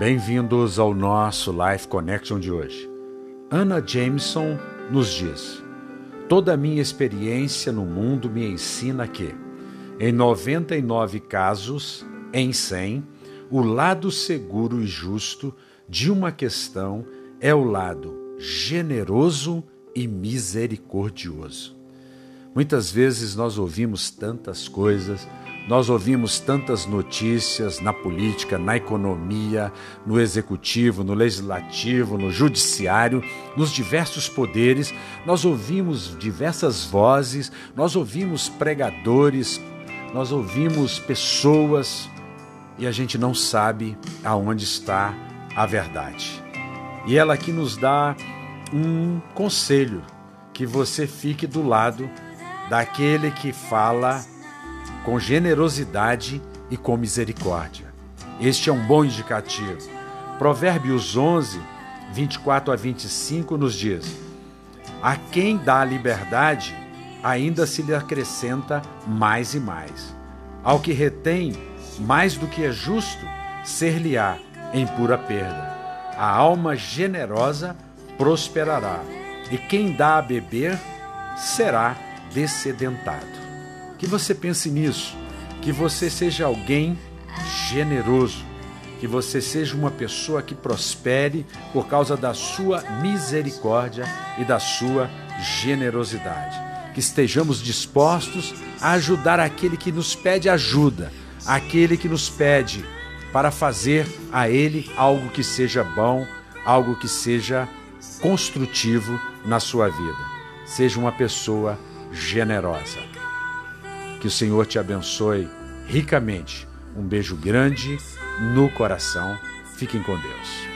Bem-vindos ao nosso Life Connection de hoje. Anna Jameson nos diz: Toda a minha experiência no mundo me ensina que, em 99 casos, em 100, o lado seguro e justo de uma questão é o lado generoso e misericordioso. Muitas vezes nós ouvimos tantas coisas, nós ouvimos tantas notícias na política, na economia, no executivo, no legislativo, no judiciário, nos diversos poderes, nós ouvimos diversas vozes, nós ouvimos pregadores, nós ouvimos pessoas e a gente não sabe aonde está a verdade. E ela aqui nos dá um conselho que você fique do lado daquele que fala com generosidade e com misericórdia. Este é um bom indicativo. Provérbios 11, 24 a 25 nos diz: A quem dá liberdade, ainda se lhe acrescenta mais e mais. Ao que retém mais do que é justo, ser-lhe-á em pura perda. A alma generosa prosperará, e quem dá a beber será descedentado. Que você pense nisso, que você seja alguém generoso, que você seja uma pessoa que prospere por causa da sua misericórdia e da sua generosidade. Que estejamos dispostos a ajudar aquele que nos pede ajuda, aquele que nos pede para fazer a ele algo que seja bom, algo que seja construtivo na sua vida. Seja uma pessoa generosa. Que o Senhor te abençoe ricamente. Um beijo grande no coração. Fiquem com Deus.